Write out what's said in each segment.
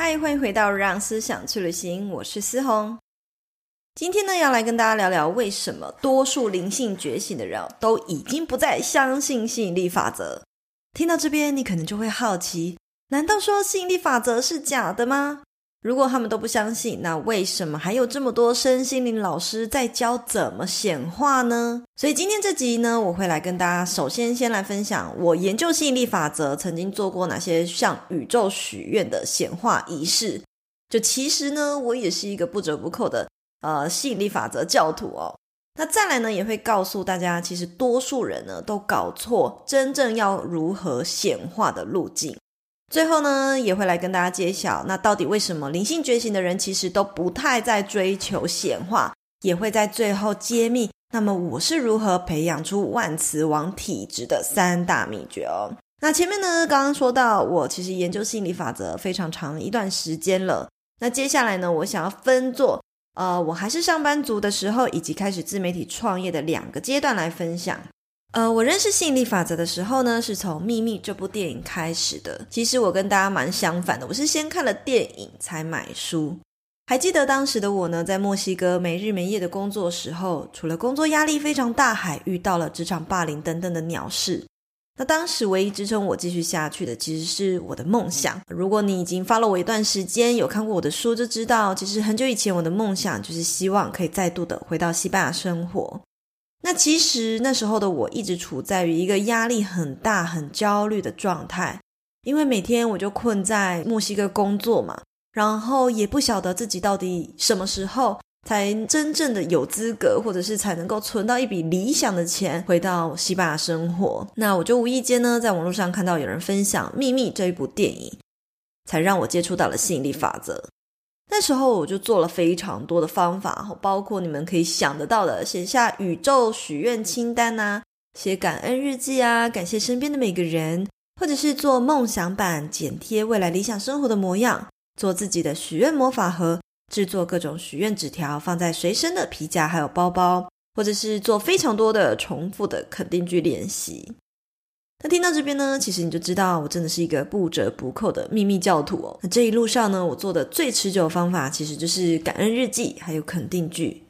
嗨，欢迎回到让思想去旅行，我是思红。今天呢，要来跟大家聊聊为什么多数灵性觉醒的人都已经不再相信吸引力法则。听到这边，你可能就会好奇：难道说吸引力法则是假的吗？如果他们都不相信，那为什么还有这么多身心灵老师在教怎么显化呢？所以今天这集呢，我会来跟大家首先先来分享我研究吸引力法则曾经做过哪些向宇宙许愿的显化仪式。就其实呢，我也是一个不折不扣的呃吸引力法则教徒哦。那再来呢，也会告诉大家，其实多数人呢都搞错真正要如何显化的路径。最后呢，也会来跟大家揭晓，那到底为什么灵性觉醒的人其实都不太在追求显化，也会在最后揭秘。那么我是如何培养出万磁王体质的三大秘诀哦。那前面呢，刚刚说到我其实研究心理法则非常长一段时间了。那接下来呢，我想要分作呃，我还是上班族的时候，以及开始自媒体创业的两个阶段来分享。呃，我认识吸引力法则的时候呢，是从《秘密》这部电影开始的。其实我跟大家蛮相反的，我是先看了电影才买书。还记得当时的我呢，在墨西哥没日没夜的工作的时候，除了工作压力非常大，还遇到了职场霸凌等等的鸟事。那当时唯一支撑我继续下去的，其实是我的梦想。如果你已经 follow 我一段时间，有看过我的书，就知道，其实很久以前我的梦想就是希望可以再度的回到西班牙生活。那其实那时候的我一直处在于一个压力很大、很焦虑的状态，因为每天我就困在墨西哥工作嘛，然后也不晓得自己到底什么时候才真正的有资格，或者是才能够存到一笔理想的钱，回到西班牙生活。那我就无意间呢，在网络上看到有人分享《秘密》这一部电影，才让我接触到了吸引力法则。那时候我就做了非常多的方法，包括你们可以想得到的，写下宇宙许愿清单呐，写感恩日记啊，感谢身边的每个人，或者是做梦想版，剪贴未来理想生活的模样，做自己的许愿魔法盒，制作各种许愿纸条，放在随身的皮夹还有包包，或者是做非常多的重复的肯定句练习。那听到这边呢，其实你就知道我真的是一个不折不扣的秘密教徒哦。那这一路上呢，我做的最持久的方法，其实就是感恩日记，还有肯定句。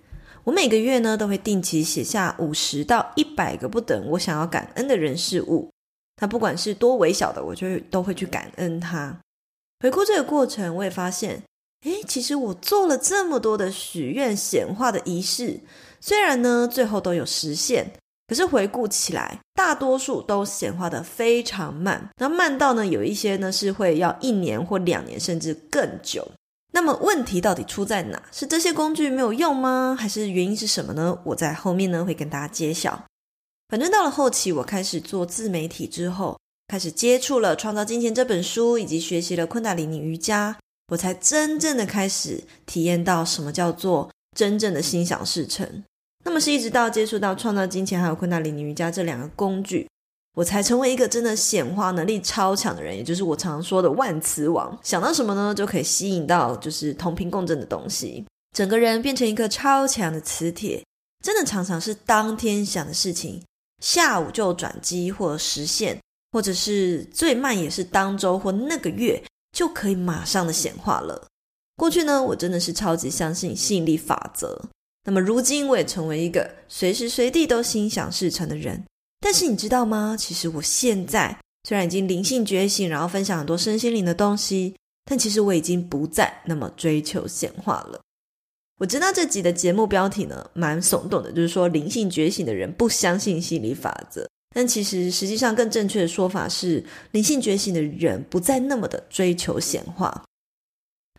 我每个月呢，都会定期写下五十到一百个不等我想要感恩的人事物。它不管是多微小的，我就都会去感恩它。回顾这个过程，我也发现，诶，其实我做了这么多的许愿显化的仪式，虽然呢，最后都有实现。可是回顾起来，大多数都显化得非常慢。那慢到呢，有一些呢是会要一年或两年，甚至更久。那么问题到底出在哪？是这些工具没有用吗？还是原因是什么呢？我在后面呢会跟大家揭晓。反正到了后期，我开始做自媒体之后，开始接触了《创造金钱》这本书，以及学习了昆达里尼瑜伽，我才真正的开始体验到什么叫做真正的心想事成。那么是一直到接触到创造金钱还有昆达里尼瑜伽这两个工具，我才成为一个真的显化能力超强的人，也就是我常说的万磁王。想到什么呢，就可以吸引到就是同频共振的东西，整个人变成一个超强的磁铁。真的常常是当天想的事情，下午就转机或实现，或者是最慢也是当周或那个月就可以马上的显化了。过去呢，我真的是超级相信吸引力法则。那么如今我也成为一个随时随地都心想事成的人，但是你知道吗？其实我现在虽然已经灵性觉醒，然后分享很多身心灵的东西，但其实我已经不再那么追求显化了。我知道这集的节目标题呢，蛮耸动的，就是说灵性觉醒的人不相信心理法则，但其实实际上更正确的说法是，灵性觉醒的人不再那么的追求显化。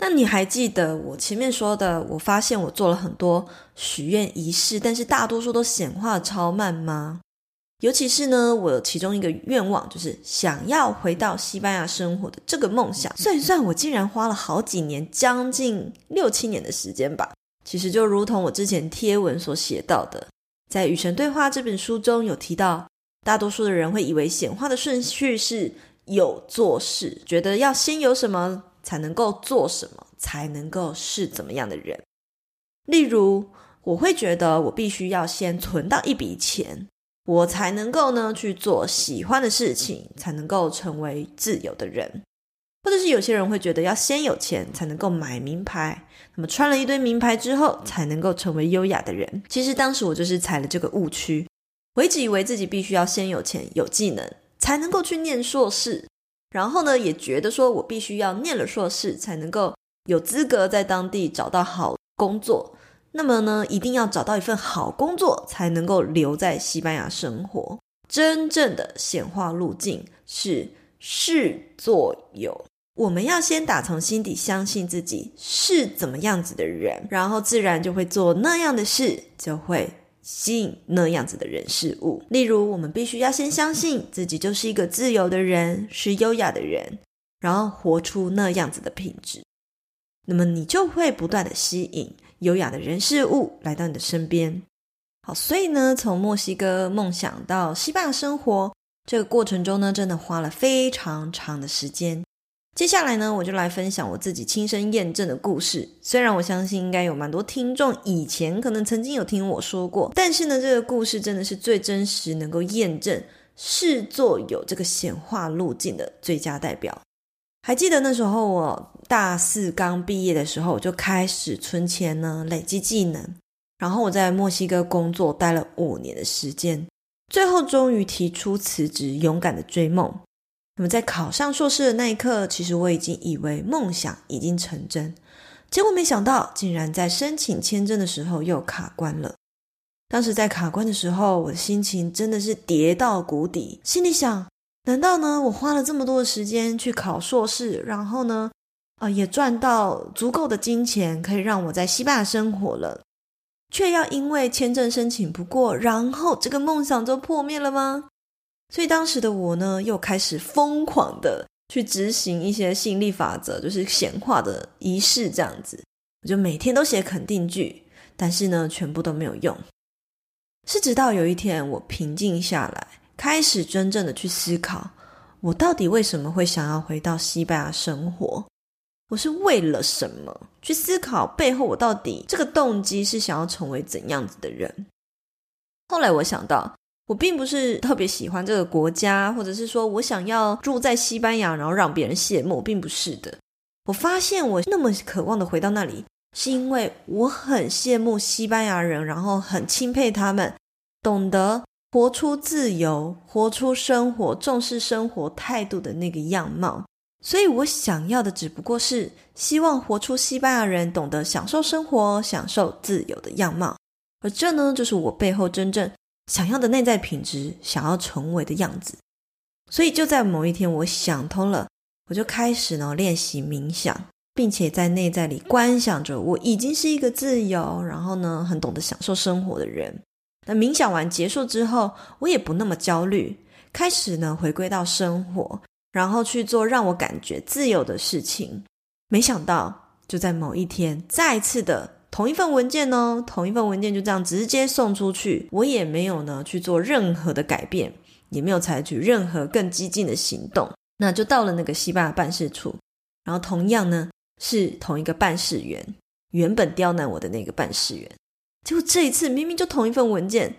那你还记得我前面说的？我发现我做了很多许愿仪式，但是大多数都显化超慢吗？尤其是呢，我其中一个愿望就是想要回到西班牙生活的这个梦想。算一算，我竟然花了好几年，将近六七年的时间吧。其实就如同我之前贴文所写到的，在《与神对话》这本书中有提到，大多数的人会以为显化的顺序是有做事，觉得要先有什么才能够做什么，才能够是怎么样的人。例如，我会觉得我必须要先存到一笔钱。我才能够呢去做喜欢的事情，才能够成为自由的人。或者是有些人会觉得要先有钱才能够买名牌，那么穿了一堆名牌之后才能够成为优雅的人。其实当时我就是踩了这个误区，我一直以为自己必须要先有钱有技能才能够去念硕士，然后呢也觉得说我必须要念了硕士才能够有资格在当地找到好工作。那么呢，一定要找到一份好工作，才能够留在西班牙生活。真正的显化路径是是做有，我们要先打从心底相信自己是怎么样子的人，然后自然就会做那样的事，就会吸引那样子的人事物。例如，我们必须要先相信自己就是一个自由的人，是优雅的人，然后活出那样子的品质，那么你就会不断的吸引。优雅的人事物来到你的身边，好，所以呢，从墨西哥梦想到西班牙生活这个过程中呢，真的花了非常长的时间。接下来呢，我就来分享我自己亲身验证的故事。虽然我相信应该有蛮多听众以前可能曾经有听我说过，但是呢，这个故事真的是最真实，能够验证是做有这个显化路径的最佳代表。还记得那时候我大四刚毕业的时候，我就开始存钱呢，累积技能。然后我在墨西哥工作待了五年的时间，最后终于提出辞职，勇敢的追梦。那么在考上硕士的那一刻，其实我已经以为梦想已经成真，结果没想到竟然在申请签证的时候又卡关了。当时在卡关的时候，我的心情真的是跌到谷底，心里想。难道呢？我花了这么多的时间去考硕士，然后呢，啊、也赚到足够的金钱，可以让我在西班牙生活了，却要因为签证申请不过，然后这个梦想就破灭了吗？所以当时的我呢，又开始疯狂的去执行一些吸引力法则，就是显化的仪式，这样子，我就每天都写肯定句，但是呢，全部都没有用。是直到有一天，我平静下来。开始真正的去思考，我到底为什么会想要回到西班牙生活？我是为了什么？去思考背后我到底这个动机是想要成为怎样子的人？后来我想到，我并不是特别喜欢这个国家，或者是说我想要住在西班牙，然后让别人羡慕，并不是的。我发现我那么渴望的回到那里，是因为我很羡慕西班牙人，然后很钦佩他们，懂得。活出自由，活出生活，重视生活态度的那个样貌。所以我想要的只不过是希望活出西班牙人懂得享受生活、享受自由的样貌。而这呢，就是我背后真正想要的内在品质，想要成为的样子。所以就在某一天，我想通了，我就开始呢练习冥想，并且在内在里观想着我已经是一个自由，然后呢很懂得享受生活的人。那冥想完结束之后，我也不那么焦虑，开始呢回归到生活，然后去做让我感觉自由的事情。没想到就在某一天，再次的同一份文件呢，同一份文件就这样直接送出去，我也没有呢去做任何的改变，也没有采取任何更激进的行动。那就到了那个西班牙办事处，然后同样呢是同一个办事员，原本刁难我的那个办事员。结果这一次明明就同一份文件，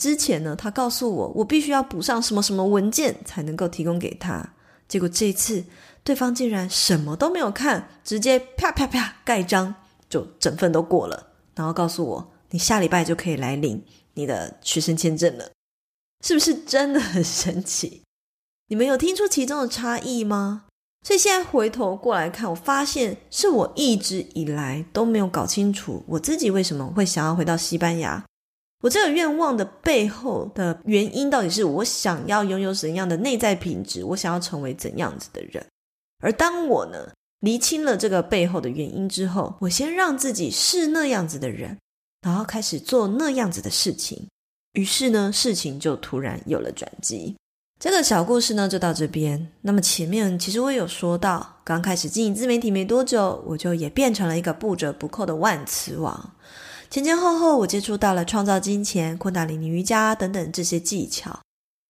之前呢，他告诉我我必须要补上什么什么文件才能够提供给他。结果这一次对方竟然什么都没有看，直接啪啪啪盖章，就整份都过了，然后告诉我你下礼拜就可以来领你的学生签证了，是不是真的很神奇？你们有听出其中的差异吗？所以现在回头过来看，我发现是我一直以来都没有搞清楚我自己为什么会想要回到西班牙。我这个愿望的背后的原因，到底是我想要拥有怎样的内在品质？我想要成为怎样子的人？而当我呢，厘清了这个背后的原因之后，我先让自己是那样子的人，然后开始做那样子的事情。于是呢，事情就突然有了转机。这个小故事呢，就到这边。那么前面其实我有说到，刚开始经营自媒体没多久，我就也变成了一个不折不扣的万磁王。前前后后，我接触到了创造金钱、昆达里尼瑜伽等等这些技巧。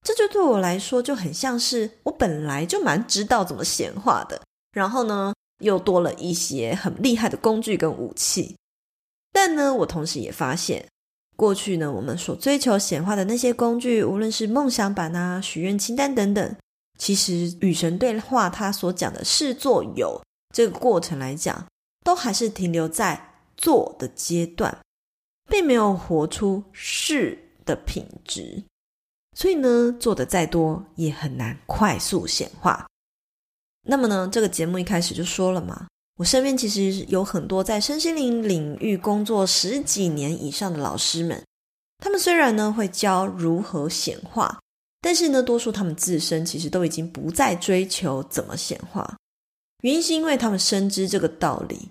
这就对我来说就很像是我本来就蛮知道怎么显化的，然后呢，又多了一些很厉害的工具跟武器。但呢，我同时也发现，过去呢，我们所追求显化的那些工具，无论是梦想板啊、许愿清单等等，其实与神对话他所讲的是做有这个过程来讲，都还是停留在做的阶段，并没有活出是的品质。所以呢，做的再多也很难快速显化。那么呢，这个节目一开始就说了嘛，我身边其实有很多在身心灵领域工作十几年以上的老师们，他们虽然呢会教如何显化，但是呢，多数他们自身其实都已经不再追求怎么显化。原因是因为他们深知这个道理，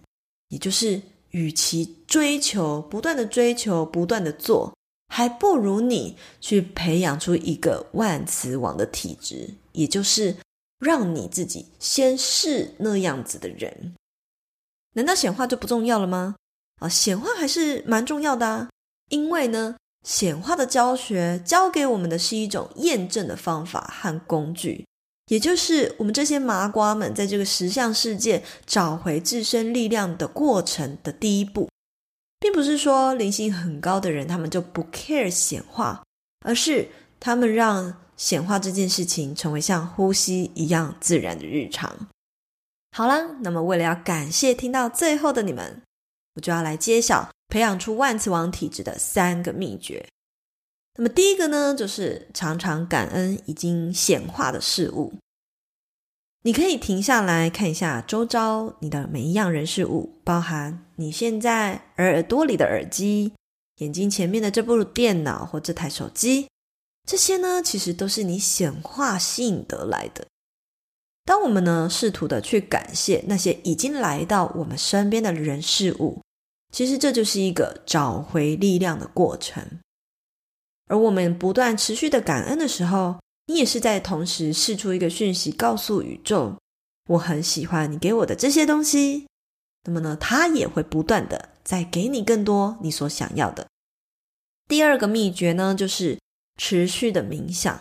也就是与其追求不断的追求，不断的做。还不如你去培养出一个万磁王的体质，也就是让你自己先是那样子的人。难道显化就不重要了吗？啊，显化还是蛮重要的啊，因为呢，显化的教学教给我们的是一种验证的方法和工具，也就是我们这些麻瓜们在这个实相世界找回自身力量的过程的第一步。并不是说灵性很高的人，他们就不 care 显化，而是他们让显化这件事情成为像呼吸一样自然的日常。好啦，那么为了要感谢听到最后的你们，我就要来揭晓培养出万磁王体质的三个秘诀。那么第一个呢，就是常常感恩已经显化的事物。你可以停下来看一下周遭你的每一样人事物，包含你现在耳朵里的耳机、眼睛前面的这部电脑或这台手机，这些呢，其实都是你显化吸引得来的。当我们呢，试图的去感谢那些已经来到我们身边的人事物，其实这就是一个找回力量的过程。而我们不断持续的感恩的时候，你也是在同时释出一个讯息，告诉宇宙，我很喜欢你给我的这些东西。那么呢，它也会不断的再给你更多你所想要的。第二个秘诀呢，就是持续的冥想。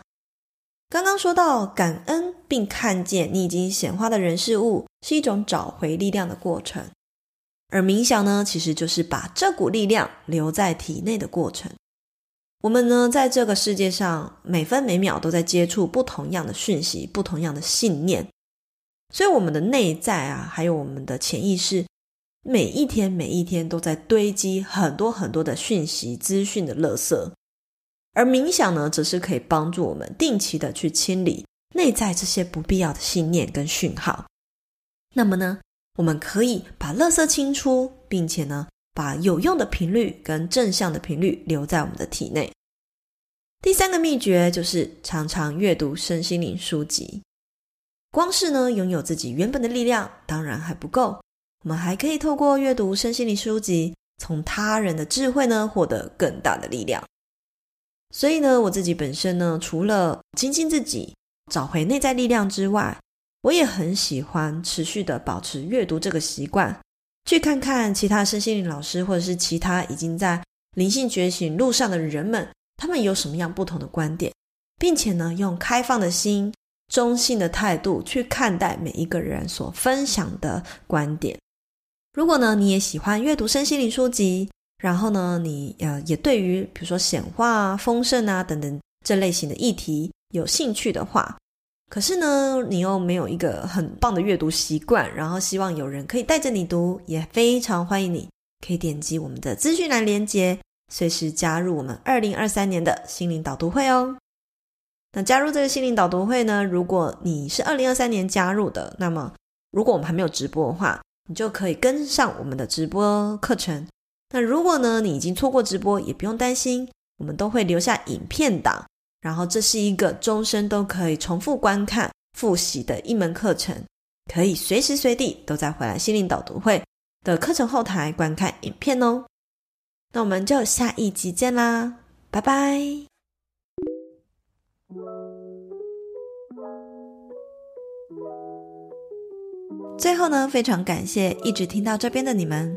刚刚说到感恩并看见你已经显化的人事物，是一种找回力量的过程。而冥想呢，其实就是把这股力量留在体内的过程。我们呢，在这个世界上，每分每秒都在接触不同样的讯息，不同样的信念，所以我们的内在啊，还有我们的潜意识，每一天每一天都在堆积很多很多的讯息、资讯的垃圾。而冥想呢，则是可以帮助我们定期的去清理内在这些不必要的信念跟讯号。那么呢，我们可以把垃圾清出，并且呢，把有用的频率跟正向的频率留在我们的体内。第三个秘诀就是常常阅读身心灵书籍。光是呢，拥有自己原本的力量当然还不够，我们还可以透过阅读身心灵书籍，从他人的智慧呢，获得更大的力量。所以呢，我自己本身呢，除了精进自己、找回内在力量之外，我也很喜欢持续的保持阅读这个习惯。去看看其他身心灵老师，或者是其他已经在灵性觉醒路上的人们，他们有什么样不同的观点，并且呢，用开放的心、中性的态度去看待每一个人所分享的观点。如果呢，你也喜欢阅读身心灵书籍，然后呢，你呃也对于比如说显化啊、丰盛啊等等这类型的议题有兴趣的话，可是呢，你又没有一个很棒的阅读习惯，然后希望有人可以带着你读，也非常欢迎你，可以点击我们的资讯栏连接，随时加入我们二零二三年的心灵导读会哦。那加入这个心灵导读会呢，如果你是二零二三年加入的，那么如果我们还没有直播的话，你就可以跟上我们的直播课程。那如果呢，你已经错过直播，也不用担心，我们都会留下影片档。然后这是一个终身都可以重复观看、复习的一门课程，可以随时随地都在回来心灵导读会的课程后台观看影片哦。那我们就下一集见啦，拜。拜。最后呢，非常感谢一直听到这边的你们。